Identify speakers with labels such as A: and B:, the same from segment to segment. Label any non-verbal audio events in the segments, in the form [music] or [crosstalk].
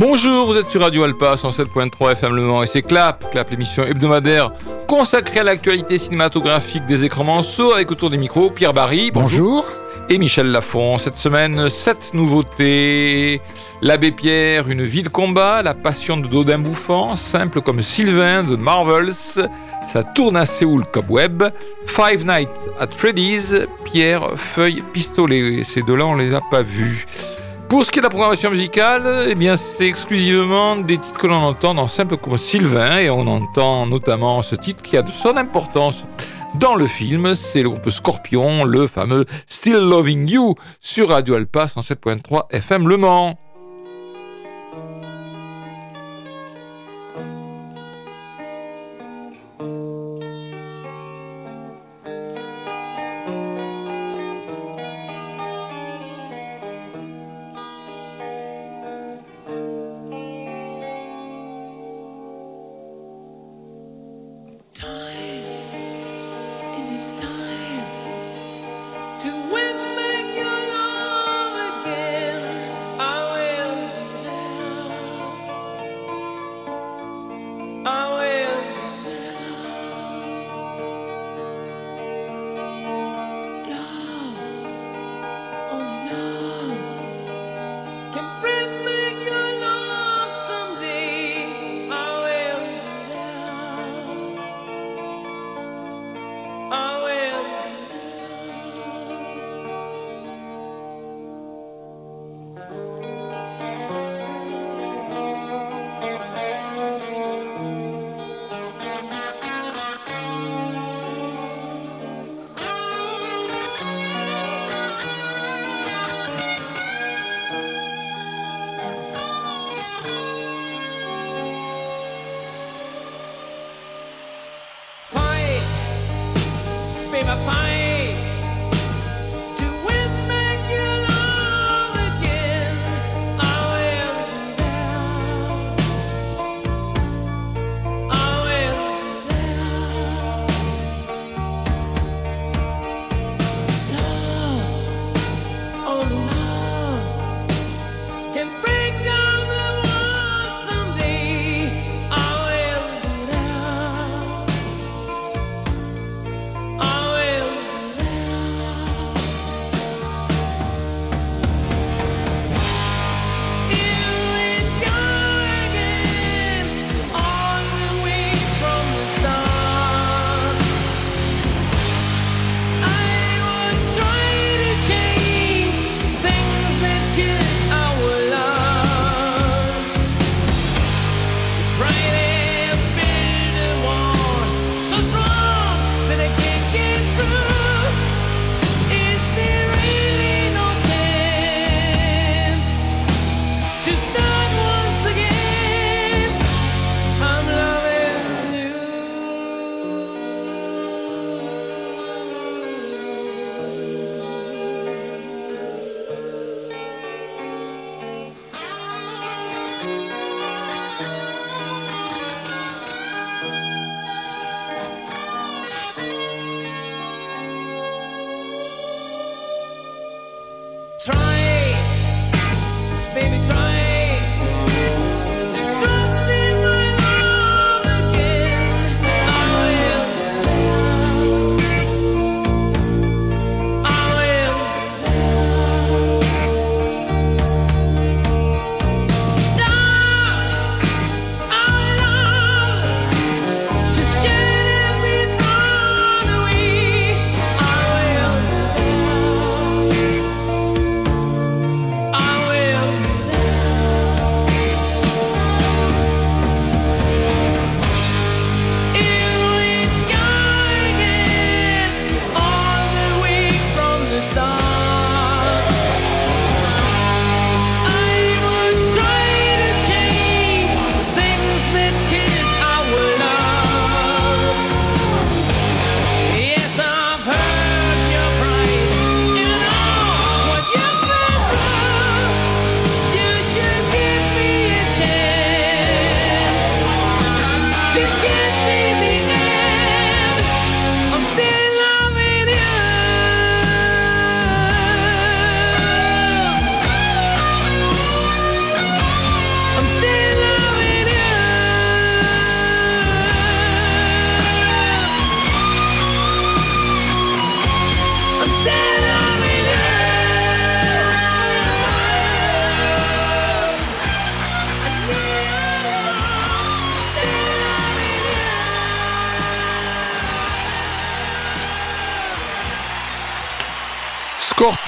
A: Bonjour, vous êtes sur Radio Alpa 107.3 FM Le Mans et c'est Clap, Clap l'émission hebdomadaire consacrée à l'actualité cinématographique des écrans manceaux avec autour des micros Pierre Barry.
B: Bonjour.
A: Et Michel Lafont. Cette semaine, sept nouveautés. L'abbé Pierre, une vie de combat, la passion de Dodin bouffant, simple comme Sylvain de Marvels, ça tourne à Séoul Cobweb, Five Nights at Freddy's, Pierre, Feuille, Pistolet. Ces deux-là, on les a pas vus. Pour ce qui est de la programmation musicale, eh bien, c'est exclusivement des titres que l'on entend dans Simple comme Sylvain, et on entend notamment ce titre qui a de son importance dans le film, c'est le groupe Scorpion, le fameux Still Loving You, sur Radio Alpa 107.3 FM Le Mans.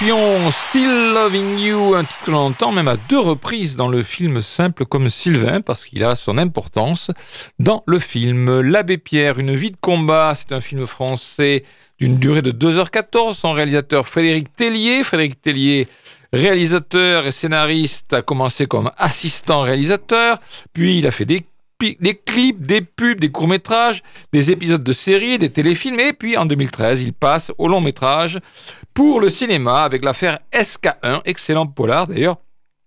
A: Still Loving You, un titre que l'on entend même à deux reprises dans le film Simple comme Sylvain, parce qu'il a son importance dans le film. L'Abbé Pierre, une vie de combat, c'est un film français d'une durée de 2h14. Son réalisateur Frédéric Tellier. Frédéric Tellier, réalisateur et scénariste, a commencé comme assistant réalisateur, puis il a fait des des clips, des pubs, des courts-métrages, des épisodes de séries, des téléfilms, et puis en 2013, il passe au long-métrage pour le cinéma avec l'affaire SK1, excellent polar d'ailleurs,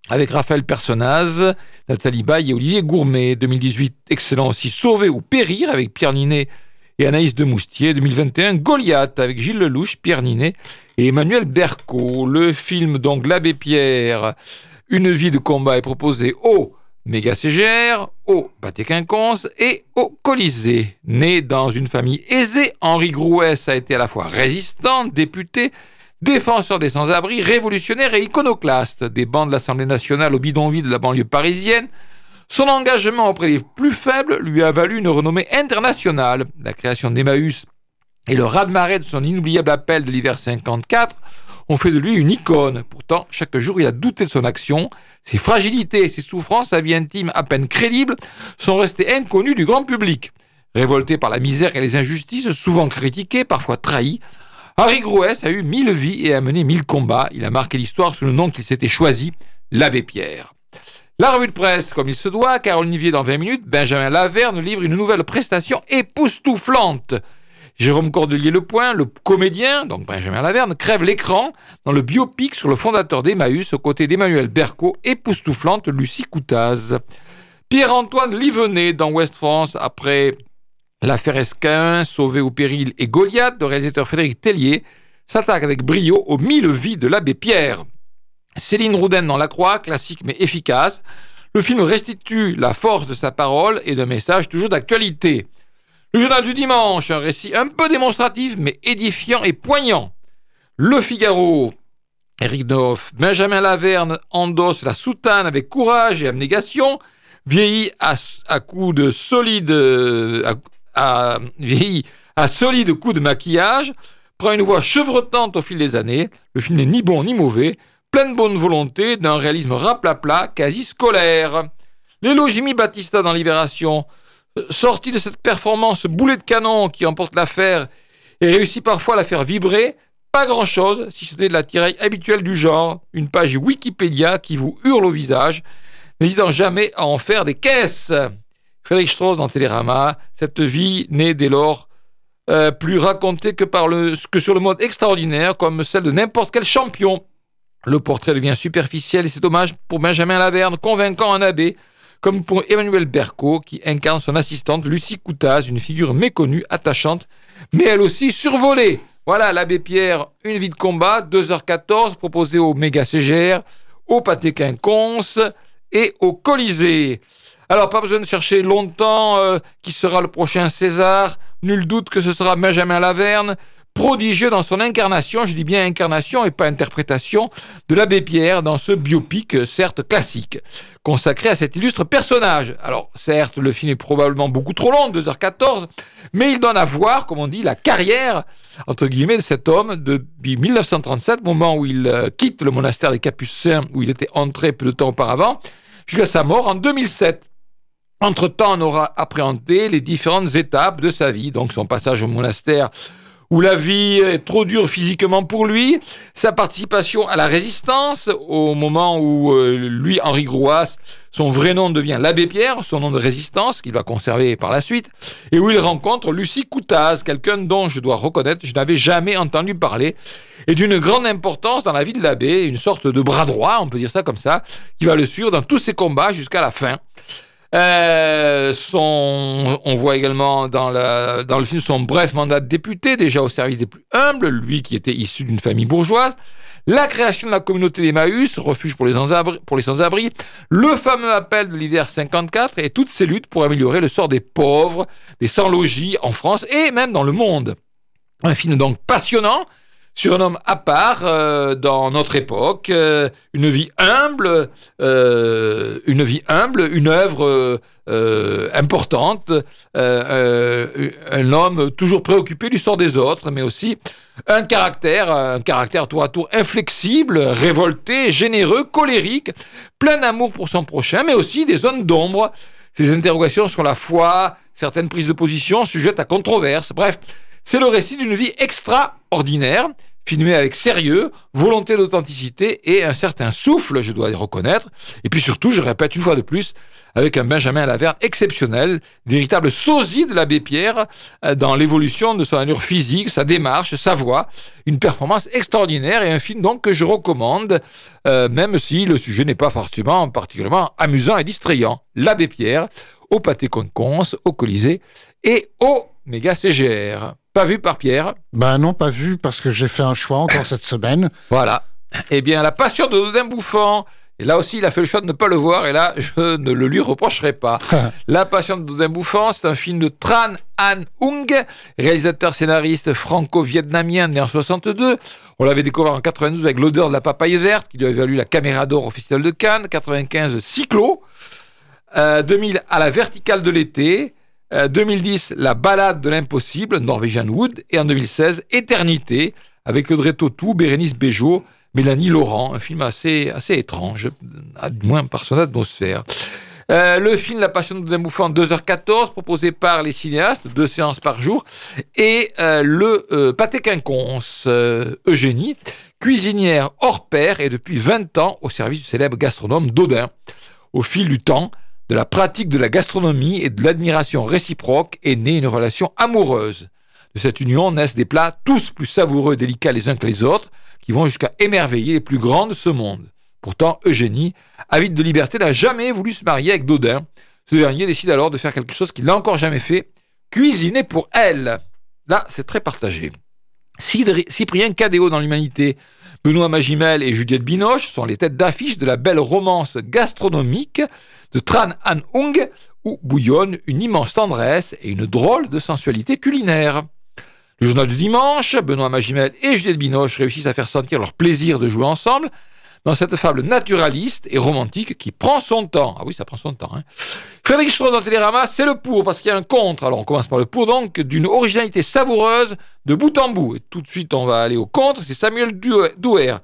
A: avec Raphaël Personnaz, Nathalie Baye et Olivier Gourmet. 2018, excellent aussi, Sauver ou Périr avec Pierre Ninet et Anaïs de Moustier. 2021, Goliath avec Gilles Lelouch, Pierre Ninet et Emmanuel Berco. Le film donc L'Abbé Pierre, Une vie de combat est proposé au méga CGR, au Pâté Quinconce et au Colisée. Né dans une famille aisée, Henri Grouès a été à la fois résistant, député, défenseur des sans-abri, révolutionnaire et iconoclaste, des bancs de l'Assemblée nationale au bidonville de la banlieue parisienne. Son engagement auprès des plus faibles lui a valu une renommée internationale. La création d'Emmaüs et le raz-de-marée de son inoubliable appel de l'hiver 54 ont fait de lui une icône. Pourtant, chaque jour, il a douté de son action. Ses fragilités, ses souffrances, sa vie intime à peine crédible sont restées inconnues du grand public. Révolté par la misère et les injustices, souvent critiqué, parfois trahi, Harry Grouès a eu mille vies et a mené mille combats. Il a marqué l'histoire sous le nom qu'il s'était choisi, l'abbé Pierre. La revue de presse, comme il se doit, car Olivier dans 20 minutes, Benjamin Laverne livre une nouvelle prestation époustouflante. Jérôme Cordelier Le Point, le comédien, donc Benjamin Laverne, crève l'écran dans le biopic sur le fondateur d'Emmaüs aux côtés d'Emmanuel Berco, époustouflante Lucie Coutaz. Pierre-Antoine Livenet dans West France après l'affaire Esquin, Sauvé au péril et Goliath de réalisateur Frédéric Tellier s'attaque avec brio aux mille vies de l'abbé Pierre. Céline Rouden dans La Croix, classique mais efficace. Le film restitue la force de sa parole et d'un message toujours d'actualité. Le journal du dimanche, un récit un peu démonstratif, mais édifiant et poignant. Le Figaro, Eric Doff, Benjamin Laverne endosse la soutane avec courage et abnégation, vieilli à, coups de solide, à, vieilli à solide coups de maquillage, prend une voix chevrotante au fil des années. Le film n'est ni bon ni mauvais, plein de bonne volonté, d'un réalisme raplapla, quasi scolaire. L'élo Jimmy Battista dans Libération, sorti de cette performance boulet de canon qui emporte l'affaire et réussit parfois à la faire vibrer, pas grand-chose, si ce n'est de la tiraille habituelle du genre, une page Wikipédia qui vous hurle au visage, n'hésitant jamais à en faire des caisses. Frédéric Strauss dans Télérama, cette vie n'est dès lors euh, plus racontée que, sur le mode extraordinaire, comme celle de n'importe quel champion. Le portrait devient superficiel et c'est dommage pour Benjamin Laverne, convaincant un abbé, comme pour Emmanuel Berco, qui incarne son assistante Lucie Coutaz, une figure méconnue, attachante, mais elle aussi survolée. Voilà, l'abbé Pierre, une vie de combat, 2h14, proposée au méga CGR, au pâté quinconce et au Colisée. Alors, pas besoin de chercher longtemps euh, qui sera le prochain César. Nul doute que ce sera Benjamin Laverne prodigieux dans son incarnation, je dis bien incarnation et pas interprétation, de l'abbé Pierre dans ce biopic, certes classique, consacré à cet illustre personnage. Alors, certes, le film est probablement beaucoup trop long, 2h14, mais il donne à voir, comme on dit, la carrière, entre guillemets, de cet homme depuis 1937, moment où il euh, quitte le monastère des Capucins, où il était entré peu de temps auparavant, jusqu'à sa mort en 2007. Entre-temps, on aura appréhendé les différentes étapes de sa vie, donc son passage au monastère où la vie est trop dure physiquement pour lui, sa participation à la résistance au moment où euh, lui, Henri Grouas, son vrai nom devient l'abbé Pierre, son nom de résistance qu'il va conserver par la suite, et où il rencontre Lucie Coutaz, quelqu'un dont je dois reconnaître je n'avais jamais entendu parler, et d'une grande importance dans la vie de l'abbé, une sorte de bras droit, on peut dire ça comme ça, qui va le suivre dans tous ses combats jusqu'à la fin. Euh, son, on voit également dans, dans le film son bref mandat de député, déjà au service des plus humbles, lui qui était issu d'une famille bourgeoise. La création de la communauté d'Emmaüs, refuge pour les sans-abri, le fameux appel de l'hiver 54 et toutes ces luttes pour améliorer le sort des pauvres, des sans-logis en France et même dans le monde. Un film donc passionnant sur un homme à part euh, dans notre époque, euh, une vie humble, euh, une vie humble, une œuvre importante, un homme toujours préoccupé du sort des autres, mais aussi un caractère, un caractère tour à tour inflexible, révolté, généreux, colérique, plein d'amour pour son prochain, mais aussi des zones d'ombre, ses interrogations sur la foi, certaines prises de position sujettes à controverse. Bref, c'est le récit d'une vie extraordinaire filmé avec sérieux, volonté d'authenticité et un certain souffle, je dois le reconnaître. Et puis surtout, je répète une fois de plus, avec un Benjamin Laverne exceptionnel, véritable sosie de l'abbé Pierre euh, dans l'évolution de son allure physique, sa démarche, sa voix. Une performance extraordinaire et un film donc que je recommande, euh, même si le sujet n'est pas forcément particulièrement amusant et distrayant. L'abbé Pierre, au Pâté Conconce, au Colisée et au Méga CGR. Pas vu par Pierre
B: Ben non, pas vu parce que j'ai fait un choix encore cette semaine.
A: Voilà. Eh bien, La Passion de Dodin Bouffant. Et là aussi, il a fait le choix de ne pas le voir, et là, je ne le lui reprocherai pas. [laughs] la Passion de Dodin Bouffant, c'est un film de Tran An Ung, réalisateur scénariste franco-vietnamien né en 62. On l'avait découvert en 92 avec L'odeur de la papaye verte, qui lui avait valu la caméra d'or au Festival de Cannes, 95 Cyclo, 2000 à la verticale de l'été, 2010, euh, La balade de l'impossible, Norwegian Wood, et en 2016, Éternité, avec Audrey Tautou, Bérénice Bejo, Mélanie Laurent, un film assez, étrange, du moins par son atmosphère. Euh, le film La Passion de Bouffant, 2h14, proposé par les cinéastes, deux séances par jour, et euh, le Pâté Quinconce, Eugénie, cuisinière hors pair et depuis 20 ans au service du célèbre gastronome Dodin. Au fil du temps, de la pratique de la gastronomie et de l'admiration réciproque est née une relation amoureuse. De cette union naissent des plats tous plus savoureux et délicats les uns que les autres, qui vont jusqu'à émerveiller les plus grands de ce monde. Pourtant, Eugénie, avide de liberté, n'a jamais voulu se marier avec Dodin. Ce dernier décide alors de faire quelque chose qu'il n'a encore jamais fait, cuisiner pour elle. Là, c'est très partagé. Cyprien Cadéo dans l'humanité, Benoît Magimel et Juliette Binoche sont les têtes d'affiche de la belle romance gastronomique de Tran An Ung, où bouillonne une immense tendresse et une drôle de sensualité culinaire. Le journal du dimanche, Benoît Magimel et Juliette Binoche réussissent à faire sentir leur plaisir de jouer ensemble dans cette fable naturaliste et romantique qui prend son temps. Ah oui, ça prend son temps. Hein. Frédéric dans Télérama, c'est le pour, parce qu'il y a un contre. Alors on commence par le pour, donc, d'une originalité savoureuse de bout en bout. Et tout de suite, on va aller au contre, c'est Samuel Douer.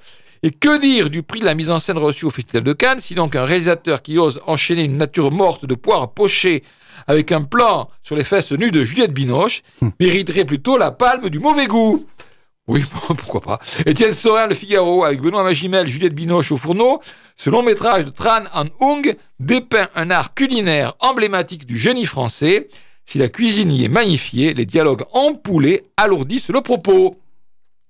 A: Et que dire du prix de la mise en scène reçue au Festival de Cannes, si donc un réalisateur qui ose enchaîner une nature morte de poire pochée avec un plan sur les fesses nues de Juliette Binoche hum. mériterait plutôt la palme du mauvais goût. Oui, [laughs] pourquoi pas. Étienne Sorin, Le Figaro, avec Benoît Magimel, Juliette Binoche au fourneau, ce long métrage de Tran An Ung dépeint un art culinaire emblématique du génie français. Si la cuisine y est magnifiée, les dialogues empoulés alourdissent le propos.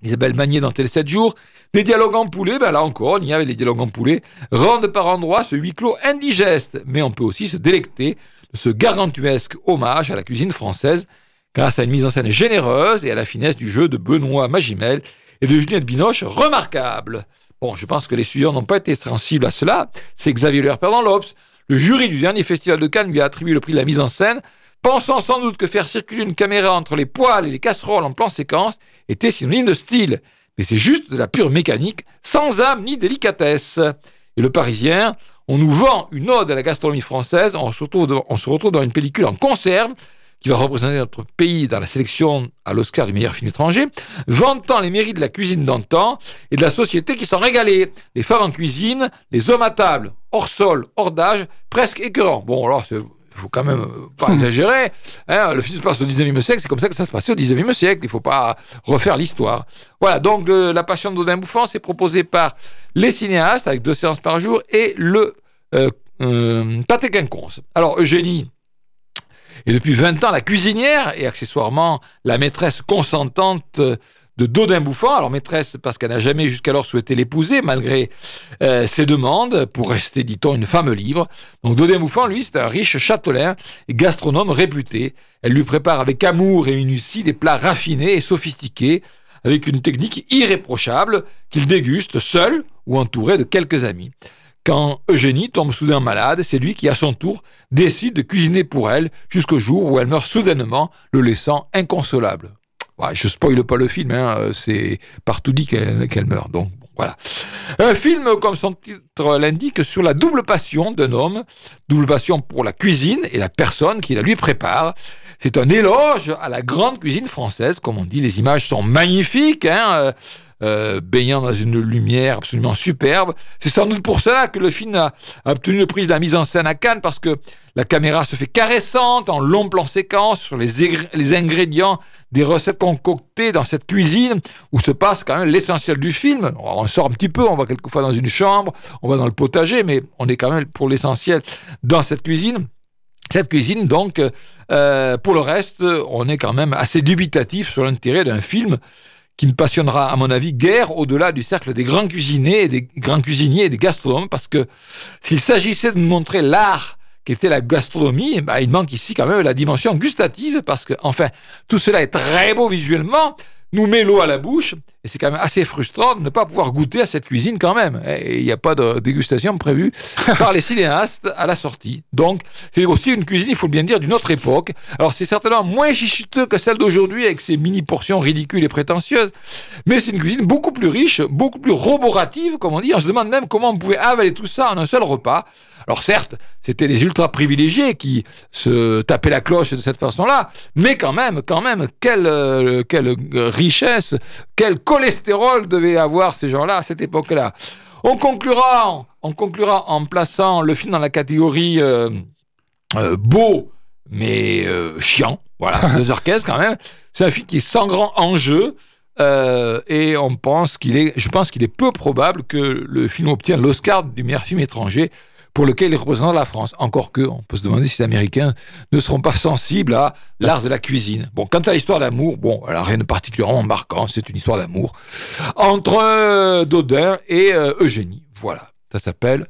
A: Isabelle Magnier dans Télé 7 jours des dialogues en poulet, ben là encore, il y avait des dialogues en poulet, rendent par endroits ce huis clos indigeste, mais on peut aussi se délecter de ce gargantuesque hommage à la cuisine française grâce à une mise en scène généreuse et à la finesse du jeu de Benoît Magimel et de Juliette Binoche remarquable. Bon, je pense que les suivants n'ont pas été sensibles à cela. C'est Xavier Lerper dans l'Obs. Le jury du dernier festival de Cannes lui a attribué le prix de la mise en scène, pensant sans doute que faire circuler une caméra entre les poils et les casseroles en plan séquence était synonyme de style mais c'est juste de la pure mécanique, sans âme ni délicatesse. Et le Parisien, on nous vend une ode à la gastronomie française, on se retrouve, dans une pellicule en conserve qui va représenter notre pays dans la sélection à l'Oscar du meilleur film étranger, vantant les mérites de la cuisine d'antan et de la société qui s'en régalait. Les femmes en cuisine, les hommes à table, hors sol, hors d'âge, presque écœurant. Bon, alors, il faut quand même euh, pas exagérer. Hein, le film se passe au 19e siècle, c'est comme ça que ça se passait au 19e siècle. Il ne faut pas refaire l'histoire. Voilà, donc La Passion d'Odin Bouffant, c'est proposé par les cinéastes avec deux séances par jour et le euh, euh, Pâté Quinconce. Alors, Eugénie est depuis 20 ans la cuisinière et accessoirement la maîtresse consentante de Dodin Bouffant, alors maîtresse parce qu'elle n'a jamais jusqu'alors souhaité l'épouser, malgré euh, ses demandes, pour rester, dit-on, une femme libre. Donc Dodin Bouffant, lui, c'est un riche châtelain et gastronome réputé. Elle lui prépare avec amour et minutie des plats raffinés et sophistiqués, avec une technique irréprochable qu'il déguste seul ou entouré de quelques amis. Quand Eugénie tombe soudain malade, c'est lui qui, à son tour, décide de cuisiner pour elle jusqu'au jour où elle meurt soudainement, le laissant inconsolable. Je spoile pas le film, hein, c'est partout dit qu'elle meurt. Donc voilà. Un film, comme son titre l'indique, sur la double passion d'un homme, double passion pour la cuisine et la personne qui la lui prépare. C'est un éloge à la grande cuisine française, comme on dit. Les images sont magnifiques, hein, euh, baignant dans une lumière absolument superbe. C'est sans doute pour cela que le film a, obtenu le prix de la mise en scène à Cannes, parce que la caméra se fait caressante en long plan séquence sur les, les ingrédients des recettes concoctées dans cette cuisine où se passe quand même l'essentiel du film. On sort un petit peu, on va quelquefois dans une chambre, on va dans le potager, mais on est quand même pour l'essentiel dans cette cuisine. Cette cuisine, donc, euh, pour le reste, on est quand même assez dubitatif sur l'intérêt d'un film qui ne passionnera, à mon avis, guère au-delà du cercle des grands cuisiniers et des grands cuisiniers et des gastronomes, parce que s'il s'agissait de montrer l'art qu'était la gastronomie, bah, il manque ici quand même la dimension gustative, parce que, enfin, tout cela est très beau visuellement, nous met l'eau à la bouche, et c'est quand même assez frustrant de ne pas pouvoir goûter à cette cuisine quand même. Et il n'y a pas de dégustation prévue [laughs] par les cinéastes à la sortie. Donc, c'est aussi une cuisine, il faut bien dire, d'une autre époque. Alors, c'est certainement moins chichiteux que celle d'aujourd'hui, avec ses mini-portions ridicules et prétentieuses, mais c'est une cuisine beaucoup plus riche, beaucoup plus roborative, comme on dit. On se demande même comment on pouvait avaler tout ça en un seul repas. Alors certes, c'était les ultra privilégiés qui se tapaient la cloche de cette façon-là, mais quand même, quand même, quelle, euh, quelle richesse, quel cholestérol devaient avoir ces gens-là à cette époque-là. On conclura, on conclura en plaçant le film dans la catégorie euh, euh, beau, mais chiant. Voilà, [laughs] 2h15 quand même. C'est un film qui est sans grand enjeu. et on pense qu'il est, je pense qu'il est peu probable que le film obtienne l'Oscar du meilleur film étranger pour lequel il représente la France. Encore que, on peut se demander si les Américains ne seront pas sensibles à l'art de la cuisine. Bon, quant à l'histoire d'amour, bon, elle n'a rien de particulièrement marquant, c'est une histoire d'amour entre euh, Dodin et euh, Eugénie. Voilà, ça s'appelle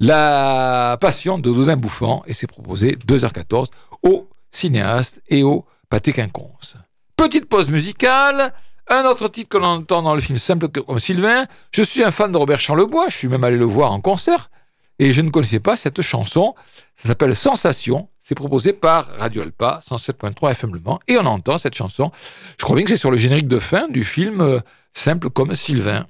A: La passion de Dodin Bouffant et c'est proposé 2h14 au cinéaste et au pâté quinconce. Petite pause musicale. Un autre titre que l'on entend dans le film Simple comme Sylvain. Je suis un fan de Robert Charlebois, je suis même allé le voir en concert. Et je ne connaissais pas cette chanson. Ça s'appelle Sensation. C'est proposé par Radio Alpa, 107.3 FM Le Mans. Et on entend cette chanson. Je crois bien que c'est sur le générique de fin du film euh, Simple comme Sylvain.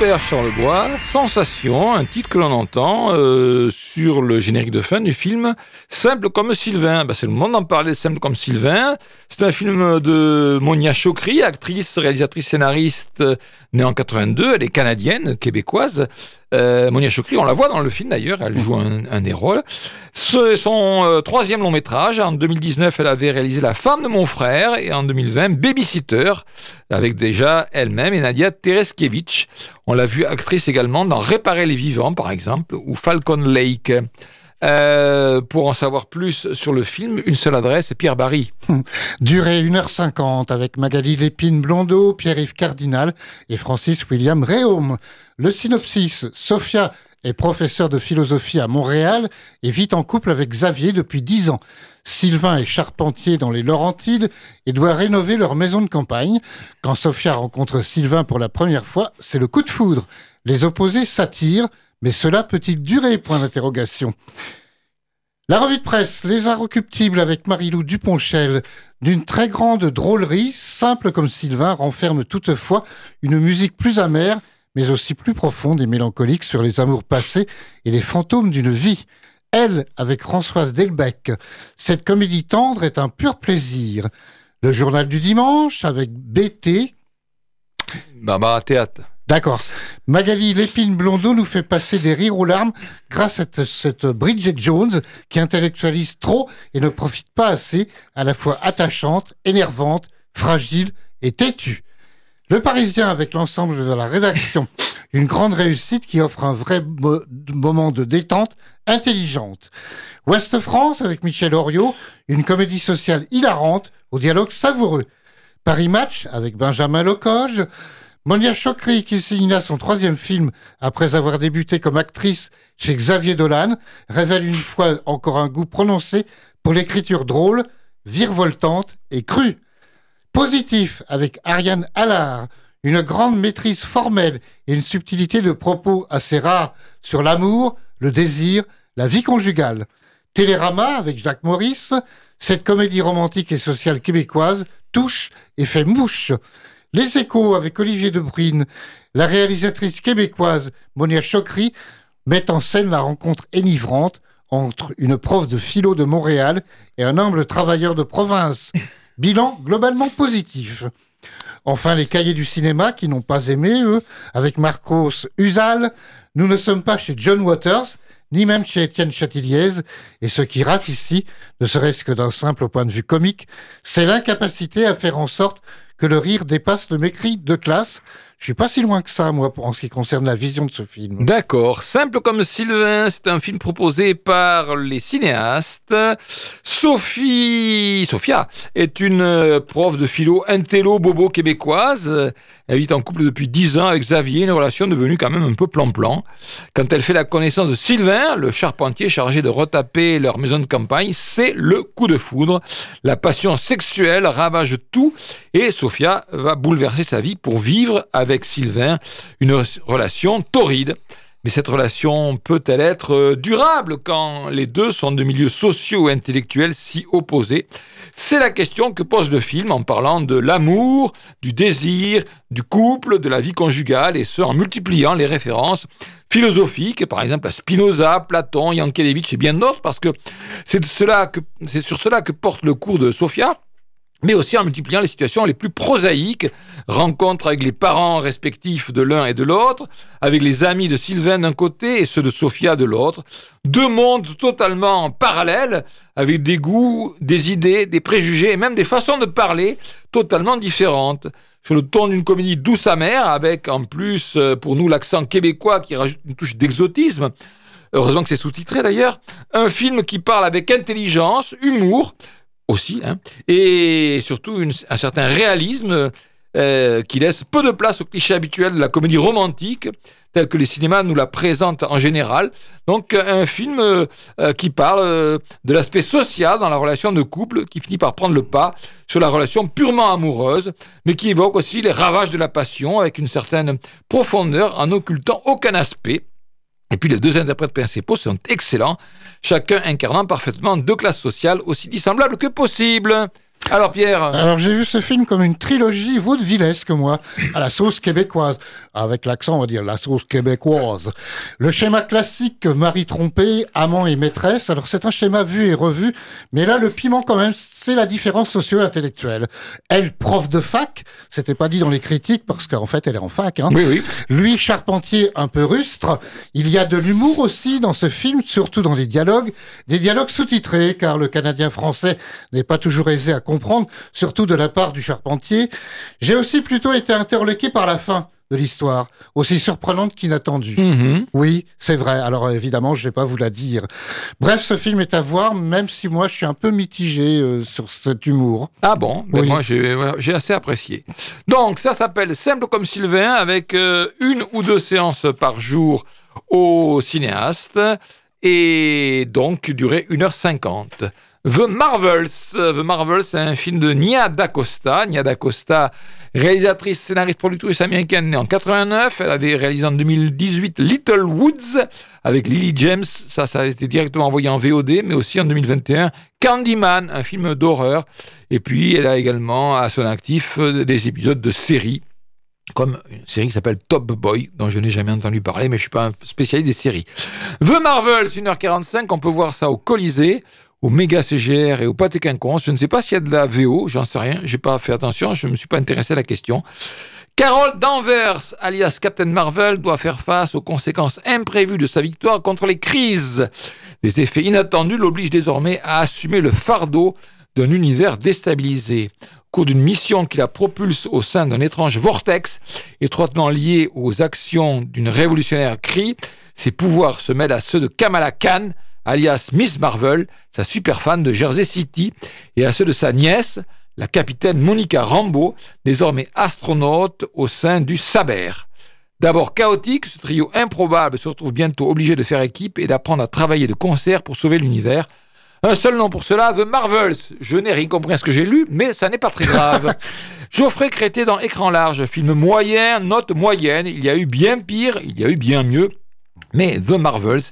A: Robert Charlebois, Sensation, un titre que l'on entend euh, sur le générique de fin du film Simple comme Sylvain. Ben, c'est le moment d'en parler, Simple comme Sylvain. C'est un film de Monia Chokri, actrice, réalisatrice, scénariste, née en 82. Elle est canadienne, québécoise. Euh, Monia Chokri, on la voit dans le film d'ailleurs, elle joue un, des rôles. C'est son euh, troisième long métrage. En 2019, elle avait réalisé La femme de mon frère et en 2020, Babysitter, avec déjà elle-même et Nadia Tereskiewicz. On l'a vue actrice également dans Réparer les vivants, par exemple, ou Falcon Lake. Euh, pour en savoir plus sur le film, une seule adresse, Pierre Barry. [laughs]
B: Durée 1h50 avec Magali Lépine Blondeau, Pierre-Yves Cardinal et Francis William Réaume. Le synopsis, Sophia est professeure de philosophie à Montréal et vit en couple avec Xavier depuis 10 ans. Sylvain est charpentier dans les Laurentides et doit rénover leur maison de campagne. Quand Sophia rencontre Sylvain pour la première fois, c'est le coup de foudre. Les opposés s'attirent, mais cela peut-il durer? Point d'interrogation. La revue de presse, Les Inrecuptibles avec Marilou Duponchel, d'une très grande drôlerie, simple comme Sylvain, renferme toutefois une musique plus amère, mais aussi plus profonde et mélancolique sur les amours passés et les fantômes d'une vie. Elle, avec Françoise Delbecq. Cette comédie tendre est un pur plaisir. Le journal du dimanche avec BT.
A: Barbara Théâtre.
B: D'accord. Magali Lépine Blondeau nous fait passer des rires aux larmes grâce à cette Bridget Jones qui intellectualise trop et ne profite pas assez, à la fois attachante, énervante, fragile et têtue. Le Parisien avec l'ensemble de la rédaction, une grande réussite qui offre un vrai moment de détente intelligente. Ouest France avec Michel Oriot, une comédie sociale hilarante au dialogue savoureux. Paris Match avec Benjamin Locoge, Monia Chokri, qui signe son troisième film après avoir débuté comme actrice chez Xavier Dolan, révèle une fois encore un goût prononcé pour l'écriture drôle, virevoltante et crue. Positif avec Ariane Allard, une grande maîtrise formelle et une subtilité de propos assez rare sur l'amour, le désir, la vie conjugale. Télérama avec Jacques Maurice, cette comédie romantique et sociale québécoise touche et fait mouche. Les échos avec Olivier Debrune, la réalisatrice québécoise Monia Chokri met en scène la rencontre énivrante entre une prof de philo de Montréal et un humble travailleur de province. [laughs] Bilan globalement positif. Enfin, les cahiers du cinéma qui n'ont pas aimé, eux, avec Marcos Usal. Nous ne sommes pas chez John Waters, ni même chez Étienne Chatiliez, et ce qui rate ici, ne serait-ce que d'un simple point de vue comique, c'est l'incapacité à faire en sorte que le rire dépasse le mépris de classe. Je suis pas si loin que ça, moi, en ce qui concerne la vision de ce film.
A: D'accord. Simple comme Sylvain, c'est un film proposé par les cinéastes. Sophie, Sophia est une euh, prof de philo intello bobo québécoise. Elle vit en couple depuis 10 ans avec Xavier, une relation devenue quand même un peu plan-plan. Quand elle fait la connaissance de Sylvain, le charpentier chargé de retaper leur maison de campagne, c'est le coup de foudre. La passion sexuelle ravage tout et Sophia va bouleverser sa vie pour vivre avec Sylvain une relation torride. Mais cette relation peut-elle être euh, durable quand les deux sont de milieux sociaux et intellectuels si opposés? C'est la question que pose le film en parlant de l'amour, du désir, du couple, de la vie conjugale, et ce en multipliant les références philosophiques, par exemple à Spinoza, Platon, Yankelevitch et bien d'autres, parce que c'est sur cela que porte le cours de Sophia mais aussi en multipliant les situations les plus prosaïques, rencontres avec les parents respectifs de l'un et de l'autre, avec les amis de Sylvain d'un côté et ceux de Sophia de l'autre, deux mondes totalement parallèles, avec des goûts, des idées, des préjugés et même des façons de parler totalement différentes. Sur le ton d'une comédie douce amère, avec en plus euh, pour nous l'accent québécois qui rajoute une touche d'exotisme, heureusement que c'est sous-titré d'ailleurs, un film qui parle avec intelligence, humour, aussi, hein, et surtout un certain réalisme euh, qui laisse peu de place au cliché habituel de la comédie romantique, tel que les cinémas nous la présentent en général. Donc un film euh, euh, qui parle de l'aspect social dans la relation de couple, qui finit par prendre le pas sur la relation purement amoureuse, mais qui évoque aussi les ravages de la passion avec une certaine profondeur en occultant aucun aspect. Et puis les deux interprètes principaux sont excellents, chacun incarnant parfaitement deux classes sociales aussi dissemblables que possible. Alors Pierre
B: Alors j'ai vu ce film comme une trilogie vaudevillesque, moi, à la sauce québécoise. Avec l'accent, on va dire la sauce québécoise. Le schéma classique, mari trompé, amant et maîtresse. Alors c'est un schéma vu et revu, mais là le piment quand même, c'est la différence socio-intellectuelle. Elle, prof de fac, c'était pas dit dans les critiques parce qu'en fait elle est en fac. Hein.
A: Oui, oui.
B: Lui, charpentier un peu rustre. Il y a de l'humour aussi dans ce film, surtout dans les dialogues. Des dialogues sous-titrés, car le Canadien français n'est pas toujours aisé à comprendre, surtout de la part du charpentier. J'ai aussi plutôt été interloqué par la fin de l'histoire, aussi surprenante qu'inattendue.
A: Mhm.
B: Oui, c'est vrai. Alors évidemment, je vais pas vous la dire. Bref, ce film est à voir, même si moi je suis un peu mitigé euh, sur cet humour.
A: Ah bon? Ben. Moi, j'ai j'ai assez apprécié. Donc, ça s'appelle Simple comme Sylvain, avec euh, une ou deux séances par jour au cinéaste, et donc durée 1h50. The Marvels. The Marvels, c'est un film de Nia DaCosta. Nia DaCosta, réalisatrice, scénariste, productrice américaine née en 89. Elle avait réalisé en 2018 Little Woods avec Lily James. Ça, ça a été directement envoyé en VOD, mais aussi en 2021 Candyman, un film d'horreur. Et puis, elle a également à son actif euh, des épisodes de séries, comme une série qui s'appelle Top Boy, dont je n'ai jamais entendu parler, mais je suis pas un spécialiste des séries. The Marvels, 1h45, on peut voir ça au Colisée, au Méga CGR et au Pâté Quinconce. Je ne sais pas s'il y a de la VO, j'en sais rien, j'ai pas fait attention, je ne me suis pas intéressé à la question. Carol Danvers, alias Captain Marvel, doit faire face aux conséquences imprévues de sa victoire contre les crises. Des effets inattendus l'obligent désormais à assumer le fardeau d'un univers déstabilisé. Au cours d'une mission qui la propulse au sein d'un étrange vortex, étroitement lié aux actions d'une révolutionnaire Kree, ses pouvoirs se mêlent à ceux de Kamala Khan, alias Miss Marvel, sa super fan de Jersey City, et à ceux de sa nièce, la capitaine Monica Rambeau, désormais astronaute au sein du Saber. D'abord chaotique, ce trio improbable se retrouve bientôt obligé de faire équipe et d'apprendre à travailler de concert pour sauver l'univers. Un seul nom pour cela, The Marvels. Je n'ai rien compris à ce que j'ai lu, mais ça n'est pas très grave. [laughs] Geoffrey Crété dans Écran large, film moyen, note moyenne. Il y a eu bien pire, il y a eu bien mieux. Mais The Marvels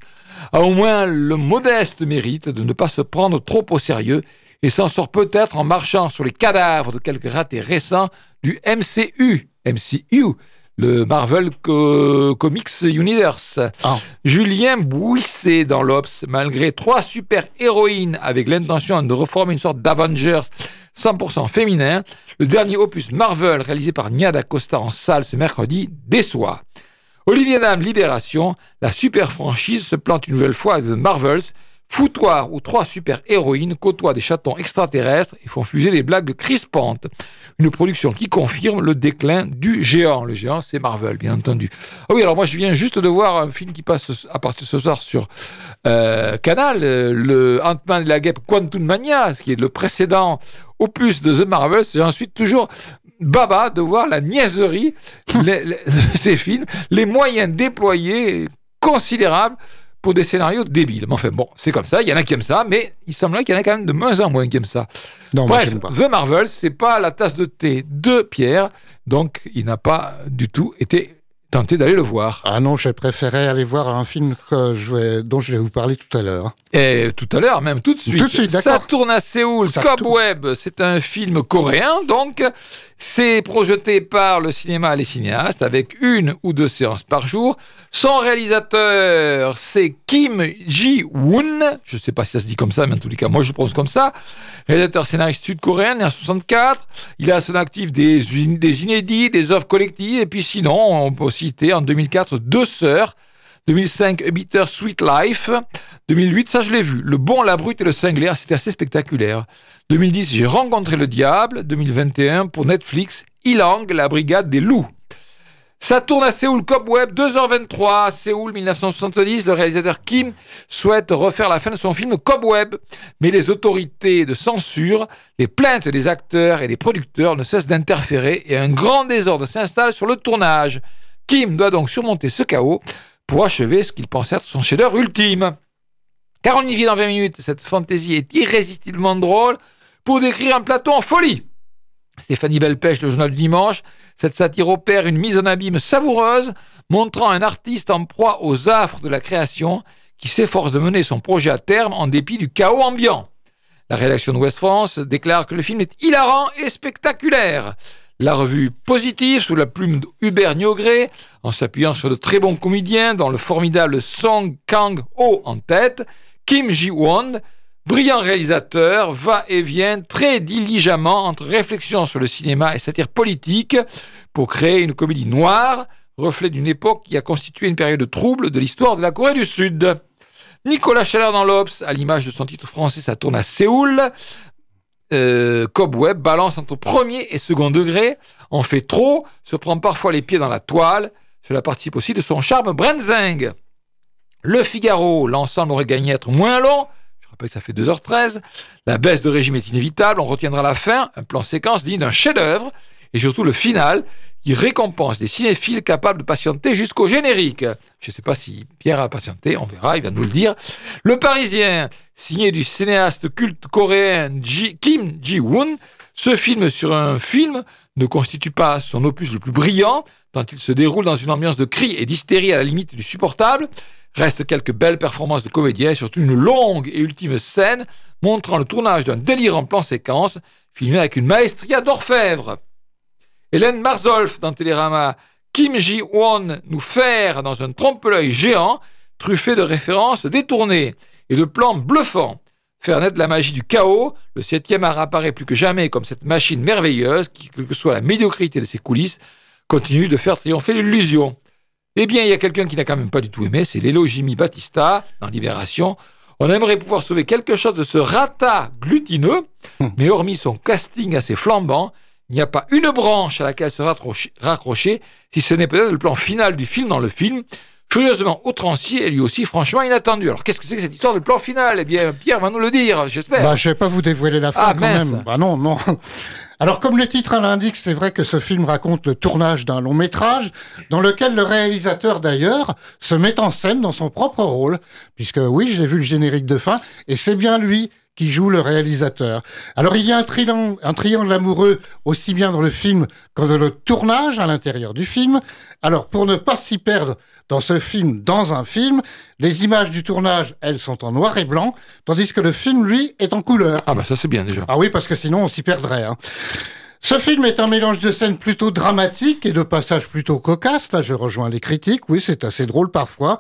A: a au moins le modeste mérite de ne pas se prendre trop au sérieux et s'en sort peut-être en marchant sur les cadavres de quelques ratés récents du MCU. MCU, le Marvel Co- Comics Universe.
B: Ah.
A: Julien Bouisset dans l'Obs, malgré trois super-héroïnes avec l'intention de reformer une sorte d'Avengers 100% féminin, le dernier opus Marvel réalisé par Nia Costa en salle ce mercredi déçoit. Olivier Dame, Libération, la super franchise se plante une nouvelle fois avec The Marvels, foutoir où trois super-héroïnes côtoient des chatons extraterrestres et font fuser des blagues crispantes. Une production qui confirme le déclin du géant. Le géant, c'est Marvel, bien entendu. Ah oui, alors moi, je viens juste de voir un film qui passe à partir de ce soir sur euh, Canal, euh, le Ant-Man et la guêpe Quantum Mania, ce qui est le précédent opus de The Marvels. J'en suis toujours baba de voir la niaiserie les- les- de [laughs] ces films, les moyens déployés considérables pour des scénarios débiles. Mais enfin bon, c'est comme ça, il y en a qui aiment ça, mais il semblerait qu'il y en a quand même de moins en moins qui aiment ça.
B: Non,
A: Bref,
B: pas.
A: The Marvels, c'est pas la tasse de thé de Pierre, donc il n'a pas du tout été tenté d'aller le voir.
B: Ah non, j'ai préféré aller voir un film que je vais- dont je vais vous parler tout à l'heure.
A: Et tout à l'heure, même tout de suite.
B: Tout de suite, d'accord.
A: Ça tourne à Séoul. Cobweb, c'est un film coréen, donc c'est projeté par le cinéma Les Cinéastes avec une ou deux séances par jour. Son réalisateur, c'est Kim Ji-woon. Je ne sais pas si ça se dit comme ça, mais en tous les cas, moi je le prononce comme ça. Réalisateur scénariste sud-coréen, né en 64. Il a à son actif des, in- des inédits, des œuvres collectives, et puis sinon, on peut en 2004 Deux Sœurs. 2005, A Bitter Sweet Life. 2008, ça je l'ai vu. Le bon, la brute et le cinglé, c'était assez spectaculaire. 2010, j'ai rencontré le diable. 2021, pour Netflix, Ilang, la brigade des loups. Ça tourne à Séoul Cobweb, 2h23, Séoul 1970. Le réalisateur Kim souhaite refaire la fin de son film Cobweb, mais les autorités de censure, les plaintes des acteurs et des producteurs ne cessent d'interférer et un grand désordre s'installe sur le tournage. Kim doit donc surmonter ce chaos pour achever ce qu'il pense être son chef-d'œuvre ultime. Car on y vit dans 20 minutes, cette fantaisie est irrésistiblement drôle pour décrire un plateau en folie. Stéphanie Belpêche, le journal du dimanche, cette satire opère une mise en abîme savoureuse, montrant un artiste en proie aux affres de la création qui s'efforce de mener son projet à terme en dépit du chaos ambiant. La rédaction de West France déclare que le film est hilarant et spectaculaire. La revue Positive, sous la plume d'Hubert Niogré, en s'appuyant sur de très bons comédiens, dont le formidable Song Kang-ho en tête, Kim Ji-won, brillant réalisateur, va et vient très diligemment entre réflexion sur le cinéma et satire politique pour créer une comédie noire, reflet d'une époque qui a constitué une période trouble de l'histoire de la Corée du Sud. Nicolas Chaleur dans l'Obs, à l'image de son titre français, ça tourne à Séoul, euh, Cobweb balance entre premier et second degré, en fait trop, se prend parfois les pieds dans la toile. Cela participe aussi de son charme Brenzing. Le Figaro, l'ensemble aurait gagné à être moins long. Je rappelle que ça fait 2h13. La baisse de régime est inévitable. On retiendra la fin, un plan séquence digne d'un chef-d'œuvre. Et surtout le final, qui récompense des cinéphiles capables de patienter jusqu'au générique. Je ne sais pas si Pierre a patienté, on verra, il va nous le dire. Le Parisien, signé du cinéaste culte coréen Kim Ji-woon, ce film sur un film ne constitue pas son opus le plus brillant, tant il se déroule dans une ambiance de cris et d'hystérie à la limite du supportable. Restent quelques belles performances de comédiens surtout une longue et ultime scène montrant le tournage d'un délirant plan séquence filmé avec une maestria d'orfèvre. Hélène Marzolf dans Télérama, Kim Ji-won nous faire dans un trompe-l'œil géant, truffé de références détournées et de plans bluffants. Faire naître la magie du chaos, le septième art apparaît plus que jamais comme cette machine merveilleuse qui, quelle que soit la médiocrité de ses coulisses, continue de faire triompher l'illusion. Eh bien, il y a quelqu'un qui n'a quand même pas du tout aimé, c'est Lélo Jimmy Battista, dans Libération. On aimerait pouvoir sauver quelque chose de ce rata glutineux, hum. mais hormis son casting assez flambant, il n'y a pas une branche à laquelle se raccrocher, si ce n'est peut-être le plan final du film dans le film, furieusement outrancier et lui aussi franchement inattendu. Alors qu'est-ce que c'est que cette histoire de plan final? Eh bien, Pierre va nous le dire, j'espère.
B: Bah, je vais pas vous dévoiler la fin ah, quand même. Bah non, non. [laughs] Alors comme le titre l'indique, c'est vrai que ce film raconte le tournage d'un long métrage dans lequel le réalisateur d'ailleurs se met en scène dans son propre rôle, puisque oui, j'ai vu le générique de fin et c'est bien lui qui joue le réalisateur. Alors il y a un triangle, un triangle amoureux aussi bien dans le film que dans le tournage à l'intérieur du film. Alors pour ne pas s'y perdre dans ce film, dans un film, les images du tournage, elles sont en noir et blanc, tandis que le film, lui, est en couleur.
A: Ah bah ça c'est bien déjà.
B: Ah oui, parce que sinon on s'y perdrait. Hein. Ce film est un mélange de scènes plutôt dramatiques et de passages plutôt cocasses. Là, je rejoins les critiques. Oui, c'est assez drôle parfois.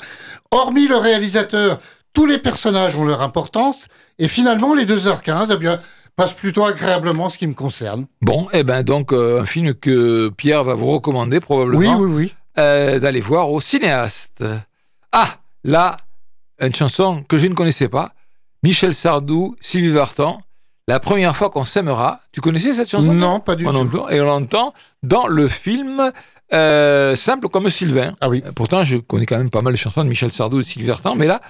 B: Hormis le réalisateur, tous les personnages ont leur importance et finalement, les 2h15, eh bien, passent plutôt agréablement ce qui me concerne.
A: Bon, et eh ben donc euh, un film que Pierre va vous recommander probablement.
B: Oui, oui, oui.
A: Euh, d'aller voir au cinéaste. Ah, là, une chanson que je ne connaissais pas. Michel Sardou, Sylvie Vartan. La première fois qu'on s'aimera. Tu connaissais cette chanson
B: Non, pas du tout.
A: Et on l'entend dans le film euh, simple comme Sylvain.
B: Ah oui.
A: Pourtant, je connais quand même pas mal de chansons de Michel Sardou et Sylvie Vartan, mais là,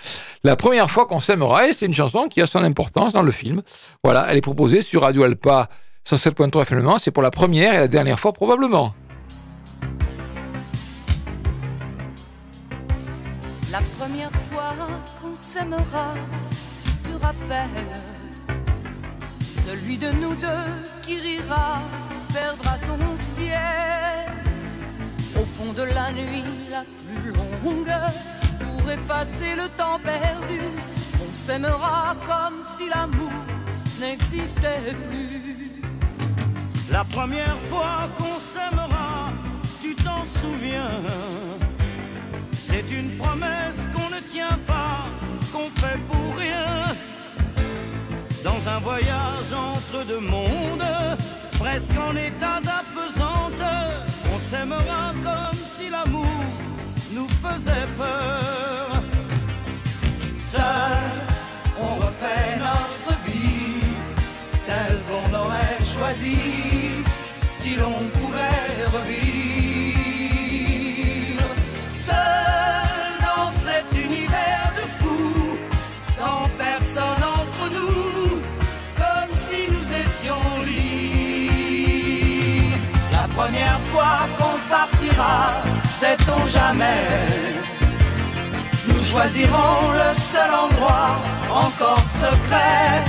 A: la première fois qu'on s'aimera, c'est une chanson qui a son importance dans le film. Voilà, elle est proposée sur Radio Alpa 107.3 FM. C'est pour la première et la dernière fois probablement.
C: La première fois qu'on s'aimera, tu te rappelles? Celui de nous deux qui rira, perdra son ciel au fond de la nuit la plus longue pour effacer le temps perdu. On s'aimera comme si l'amour n'existait plus.
D: La première fois qu'on s'aimera, tu t'en souviens. C'est une promesse qu'on ne tient pas, qu'on fait pour rien. Dans un voyage entre deux mondes, presque en état d'apesanteur on s'aimera comme si l'amour nous faisait peur.
C: Seul, on refait notre vie, celle qu'on aurait choisie si l'on qu'on partira, sait-on jamais Nous choisirons le seul endroit encore secret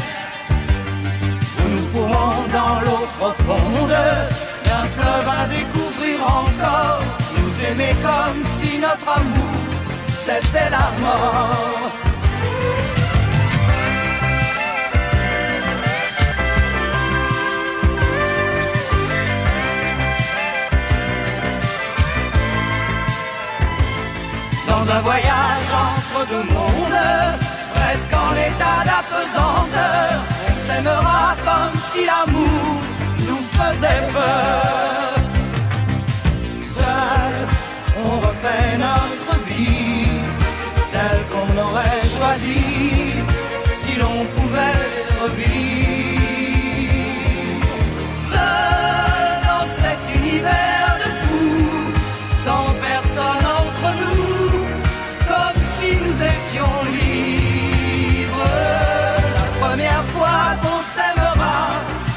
C: où nous pourrons dans l'eau profonde d'un fleuve à découvrir encore, nous aimer comme si notre amour c'était la mort. Dans un voyage entre deux mondes, presque en état d'apesanteur. On s'aimera comme si l'amour nous faisait peur. Seul, on refait notre vie, celle qu'on aurait choisie si l'on pouvait revivre. Seul dans cet univers libres. La première fois qu'on s'aimera,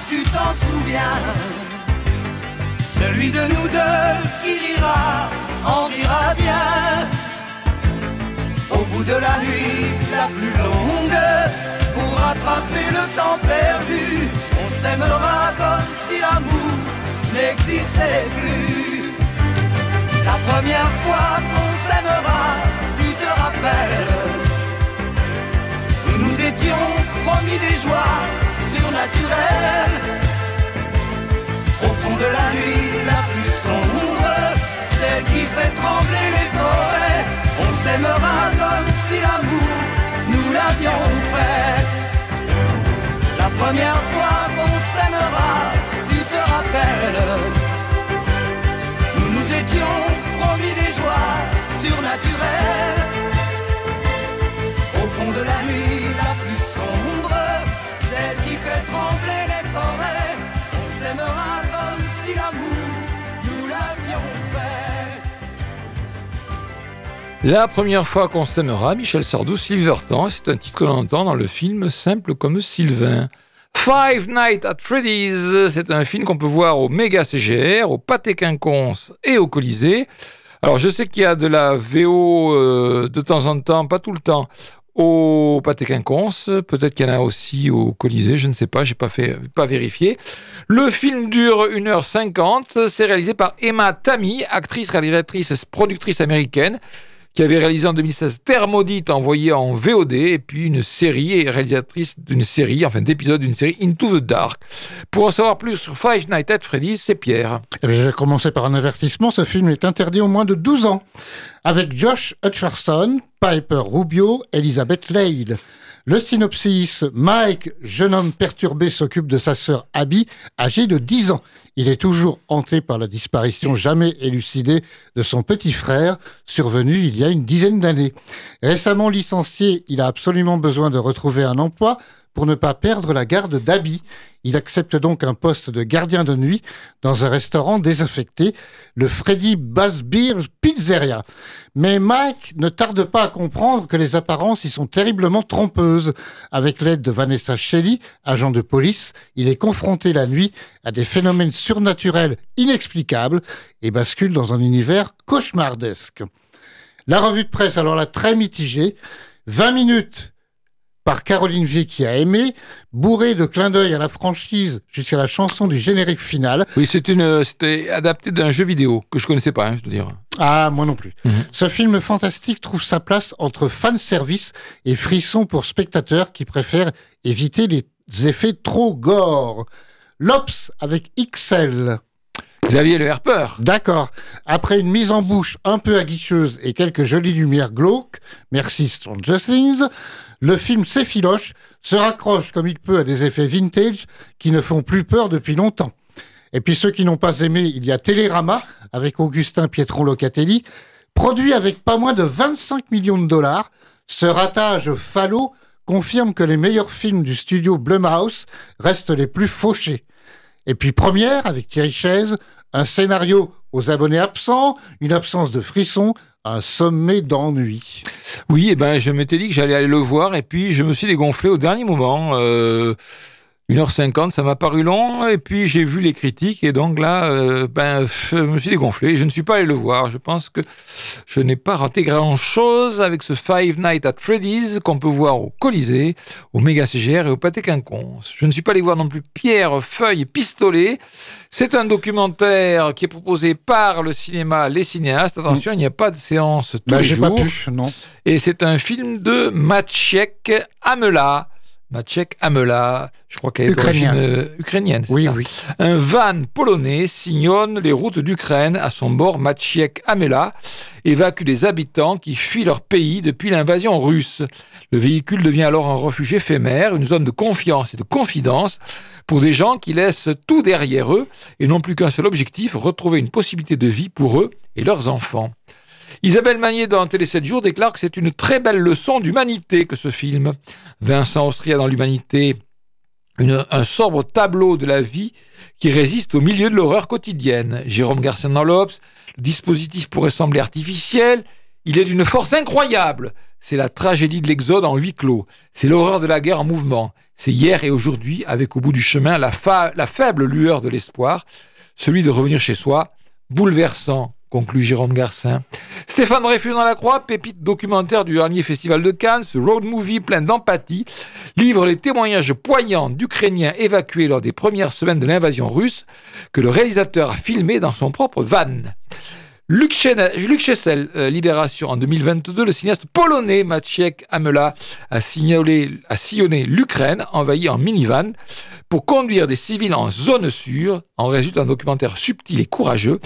C: tu t'en souviens. Celui de nous deux qui rira, en rira bien. Au bout de la nuit la plus longue, pour rattraper le temps perdu, on s'aimera comme si l'amour n'existait plus. La première fois qu'on s'aimera, nous nous étions promis des joies surnaturelles. Au fond de la nuit la plus sombre, celle qui fait trembler les forêts, on s'aimera comme si l'amour nous l'avions fait. La première fois qu'on s'aimera, tu te rappelles, nous nous étions promis des joies surnaturelles. De la nuit la plus sombre, celle qui fait trembler les forêts, on s'aimera comme si l'amour nous l'avions fait.
A: La première fois qu'on s'aimera, Michel Sardou, Silverton, c'est un titre que l'on entend dans le film Simple comme Sylvain. Five Nights at Freddy's, c'est un film qu'on peut voir au Méga CGR, au Pâté Quinconce et au Colisée. Alors je sais qu'il y a de la VO euh, de temps en temps, pas tout le temps, au Pâté Quinconce, peut-être qu'il y en a aussi au Colisée, je ne sais pas, j'ai pas pas vérifié. Le film dure 1h50, c'est réalisé par Emma Tammy, actrice, réalisatrice, productrice américaine qui avait réalisé en 2016 Terre maudite envoyée en VOD et puis une série et réalisatrice d'une série, enfin d'épisodes d'une série Into the Dark. Pour en savoir plus sur Five Nights at Freddy's, c'est Pierre.
B: Eh bien, je vais commencer par un avertissement. Ce film est interdit au moins de 12 ans. Avec Josh Hutcherson, Piper Rubio, Elizabeth Lade. Le synopsis, Mike, jeune homme perturbé, s'occupe de sa sœur Abby, âgée de 10 ans. Il est toujours hanté par la disparition jamais élucidée de son petit frère, survenu il y a une dizaine d'années. Récemment licencié, il a absolument besoin de retrouver un emploi pour ne pas perdre la garde d'Abby. Il accepte donc un poste de gardien de nuit dans un restaurant désaffecté, le Freddy Beer Pizzeria. Mais Mike ne tarde pas à comprendre que les apparences y sont terriblement trompeuses. Avec l'aide de Vanessa Shelley, agent de police, il est confronté la nuit à des phénomènes surnaturels inexplicables et bascule dans un univers cauchemardesque. La revue de presse, alors là, très mitigée. 20 minutes par Caroline V qui a aimé, bourré de clins d'œil à la franchise jusqu'à la chanson du générique final.
A: Oui, c'était adapté d'un jeu vidéo que je connaissais pas, hein, je dois dire.
B: Ah, moi non plus.
A: Mhm.
B: Ce film fantastique trouve sa place entre fanservice et frisson pour spectateurs qui préfèrent éviter les effets trop gore. L'Ops avec XL.
A: Xavier Le.
B: D'accord. Après une mise en bouche un peu aguicheuse et quelques jolies lumières glauques, merci Stranger Things, le film s'effiloche, se raccroche comme il peut à des effets vintage qui ne font plus peur depuis longtemps. Et puis ceux qui n'ont pas aimé, il y a Télérama avec Augustin Pietron Locatelli, produit avec pas moins de 25 millions de dollars. Ce ratage falot confirme que les meilleurs films du studio Blumhouse restent les plus fauchés. Et puis Première avec Thierry Chaise, un scénario aux abonnés absents, une absence de frisson, un sommet d'ennui.
A: Oui, et ben, je m'étais dit que j'allais aller le voir et puis je me suis dégonflé au dernier moment. Euh, 1h50, ça m'a paru long et puis j'ai vu les critiques et donc là, euh, ben, je me suis dégonflé. Je ne suis pas allé le voir. Je pense que je n'ai pas raté grand-chose avec ce Five Nights at Freddy's qu'on peut voir au Colisée, au Méga CGR et au Pâté Quinconce. Je ne suis pas allé voir non plus Pierre, Feuille et Pistolet. C'est un documentaire qui est proposé par le cinéma Les Cinéastes. Attention, il n'y a pas de séance tous
B: Bah,
A: les jours.
B: pas pu, non.
A: Et c'est un film de Maciek Amela. Maciek Amela, je crois qu'elle est
B: Ukrainien.
A: d'origine euh, ukrainienne. c'est
B: Oui,
A: ça
B: oui.
A: Un van polonais sillonne les routes d'Ukraine. À son bord, Maciek Amela évacue les habitants qui fuient leur pays depuis l'invasion russe. Le véhicule devient alors un refuge éphémère, une zone de confiance et de confidence pour des gens qui laissent tout derrière eux et n'ont plus qu'un seul objectif, retrouver une possibilité de vie pour eux et leurs enfants. Isabelle Magnier dans Télé 7 jours déclare que c'est une très belle leçon d'humanité que ce film. Vincent Austria dans l'humanité, un sobre tableau de la vie qui résiste au milieu de l'horreur quotidienne. Jérôme Garcin dans l'Obs, le dispositif pourrait sembler artificiel, il est d'une force incroyable. C'est la tragédie de l'exode en huis clos. C'est l'horreur de la guerre en mouvement. C'est hier et aujourd'hui, avec au bout du chemin la faible lueur de l'espoir, celui de revenir chez soi, bouleversant, conclut Jérôme Garcin. Stéphane Dreyfus dans la Croix, pépite documentaire du dernier festival de Cannes, road movie plein d'empathie, livre les témoignages poignants d'Ukrainiens évacués lors des premières semaines de l'invasion russe que le réalisateur a filmé dans son propre van. Luc, Chessel, euh, Libération, en 2022, le cinéaste polonais Maciek Amela a, a sillonné l'Ukraine, envahie en minivan, pour conduire des civils en zone sûre. En résulte un documentaire subtil et courageux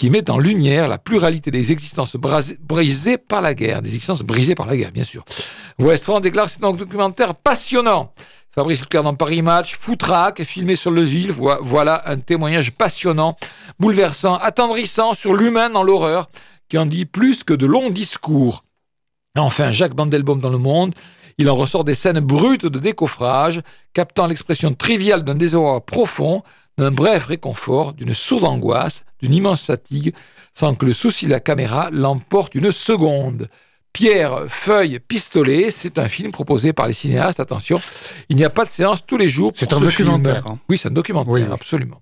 A: qui met en lumière la pluralité des existences brisées par la guerre, des existences brisées par la guerre, bien sûr. West déclare que c'est un documentaire passionnant. Fabrice Leclerc dans Paris Match, Foutraque, filmé sur le ville, Vo- voilà un témoignage passionnant, bouleversant, attendrissant sur l'humain dans l'horreur, qui en dit plus que de longs discours. Enfin, Jacques Bandelbaum dans Le Monde, il en ressort des scènes brutes de décoffrage, captant l'expression triviale d'un désarroi profond, d'un bref réconfort, d'une sourde angoisse, d'une immense fatigue, sans que le souci de la caméra l'emporte une seconde. Pierre, feuille, pistolet, c'est un film proposé par les cinéastes. Attention, il n'y a pas de séance tous les jours.
B: C'est un
A: ce
B: documentaire,
A: film.
B: hein.
A: Oui, c'est un documentaire, absolument.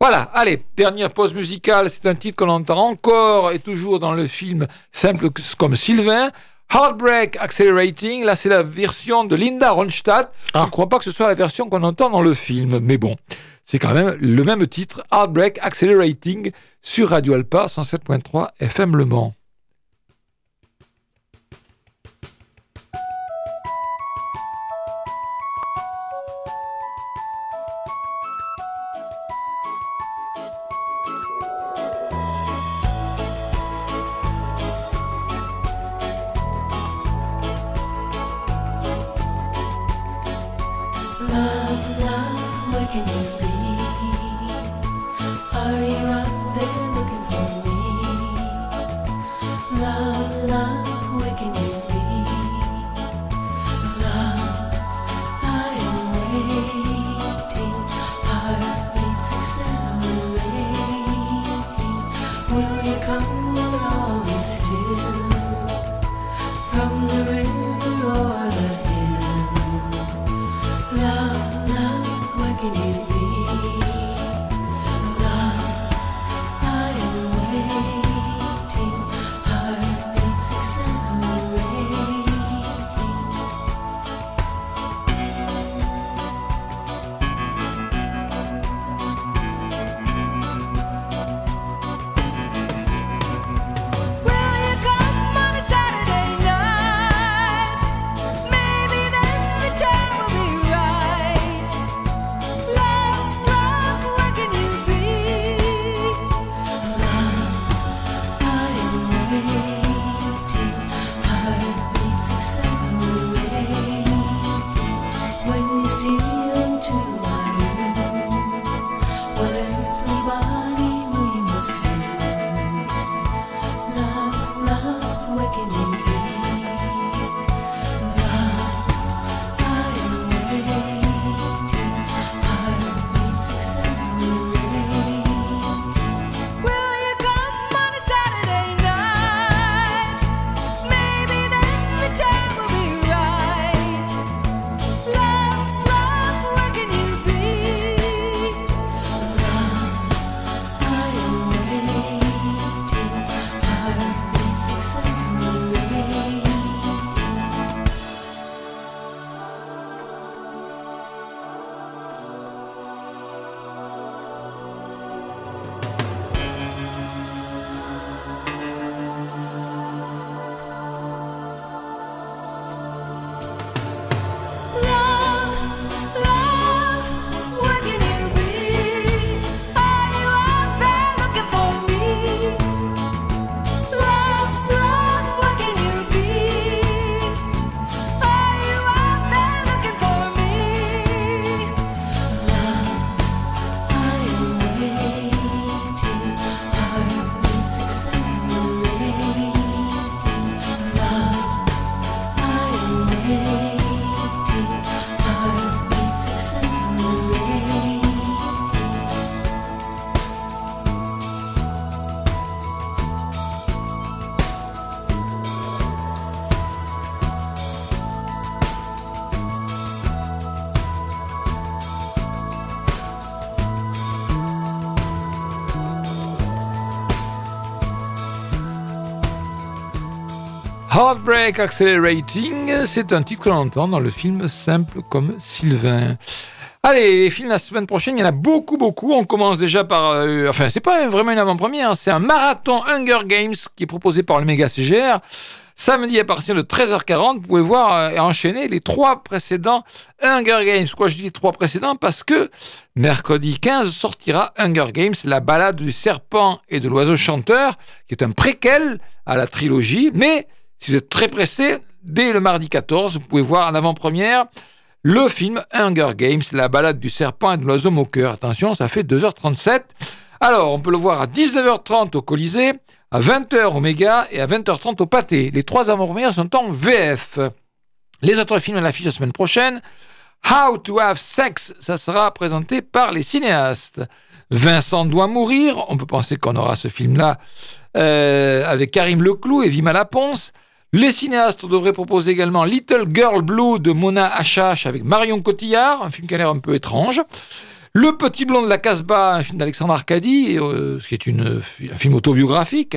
A: Voilà, allez, dernière pause musicale. C'est un titre qu'on entend encore et toujours dans le film simple comme Sylvain. Heartbreak Accelerating, là c'est la version de Linda Ronstadt. Je
B: Ah.
A: ne crois pas que ce soit la version qu'on entend dans le film, mais bon, c'est quand même le même titre, Heartbreak Accelerating, sur Radio Alpa 107.3 FM Le Mans.
E: Accelerating,
A: c'est un titre que l'on entend dans le film Simple comme Sylvain. Allez, les films la semaine prochaine, il y en a beaucoup, beaucoup. On commence déjà par. euh, enfin, c'est pas vraiment une avant-première, c'est un marathon Hunger Games qui est proposé par le Méga CGR. Samedi à partir de 13h40, vous pouvez voir euh, et enchaîner les trois précédents Hunger Games. Pourquoi je dis trois précédents? Parce que mercredi 15 sortira Hunger Games, la balade du serpent et de l'oiseau chanteur, qui est un préquel à la trilogie. Mais si vous êtes très pressé, dès le mardi 14, vous pouvez voir en avant-première le film Hunger Games, la balade du serpent et de l'oiseau moqueur. Attention, ça fait 2h37. Alors, on peut le voir à 19h30 au Colisée, à 20h au Méga et à 20h30 au Pâté. Les trois avant-premières sont en VF. Les autres films à l'affiche la semaine prochaine. How to Have Sex, ça sera présenté par les cinéastes. Vincent doit mourir, on peut penser qu'on aura ce film-là euh, avec Karim Leclou et Vima Laponce. Les cinéastes devraient proposer également Little Girl Blue de Mona Achache avec Marion Cotillard, un film qui a l'air un peu étrange. Le Petit Blond de la Casbah, un film d'Alexandre Arcadi, euh, ce qui est un film autobiographique.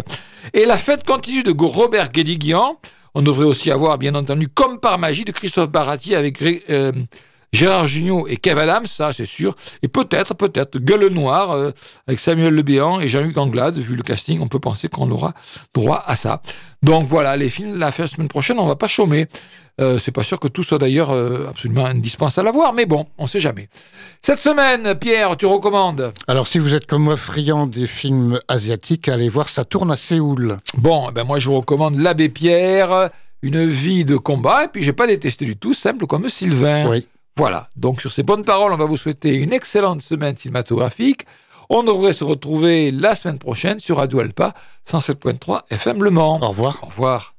A: Et La Fête continue de Robert Guédiguian. On devrait aussi avoir, bien entendu, Comme par magie de Christophe Barati avec euh, Gérard Jugnot et Kev Adams, ça c'est sûr. Et peut-être, peut-être, Gueule Noire euh, avec Samuel Le Béant et Jean-Luc Anglade. Vu le casting, on peut penser qu'on aura droit à ça. Donc voilà, les films, la semaine prochaine, on va pas chômer. Euh, c'est pas sûr que tout soit d'ailleurs euh, absolument indispensable à voir, mais bon, on sait jamais. Cette semaine, Pierre, tu recommandes?
B: Alors, si vous êtes comme moi friand des films asiatiques, allez voir Ça tourne à Séoul.
A: Bon, eh ben moi je vous recommande L'Abbé Pierre, une vie de combat, et puis j'ai pas détesté du tout, simple comme Sylvain.
B: Oui.
A: Voilà, donc sur ces bonnes paroles, on va vous souhaiter une excellente semaine cinématographique. On devrait se retrouver la semaine prochaine sur Radio Alpa 107.3 FM Le Mans.
B: Au revoir.
A: Au revoir.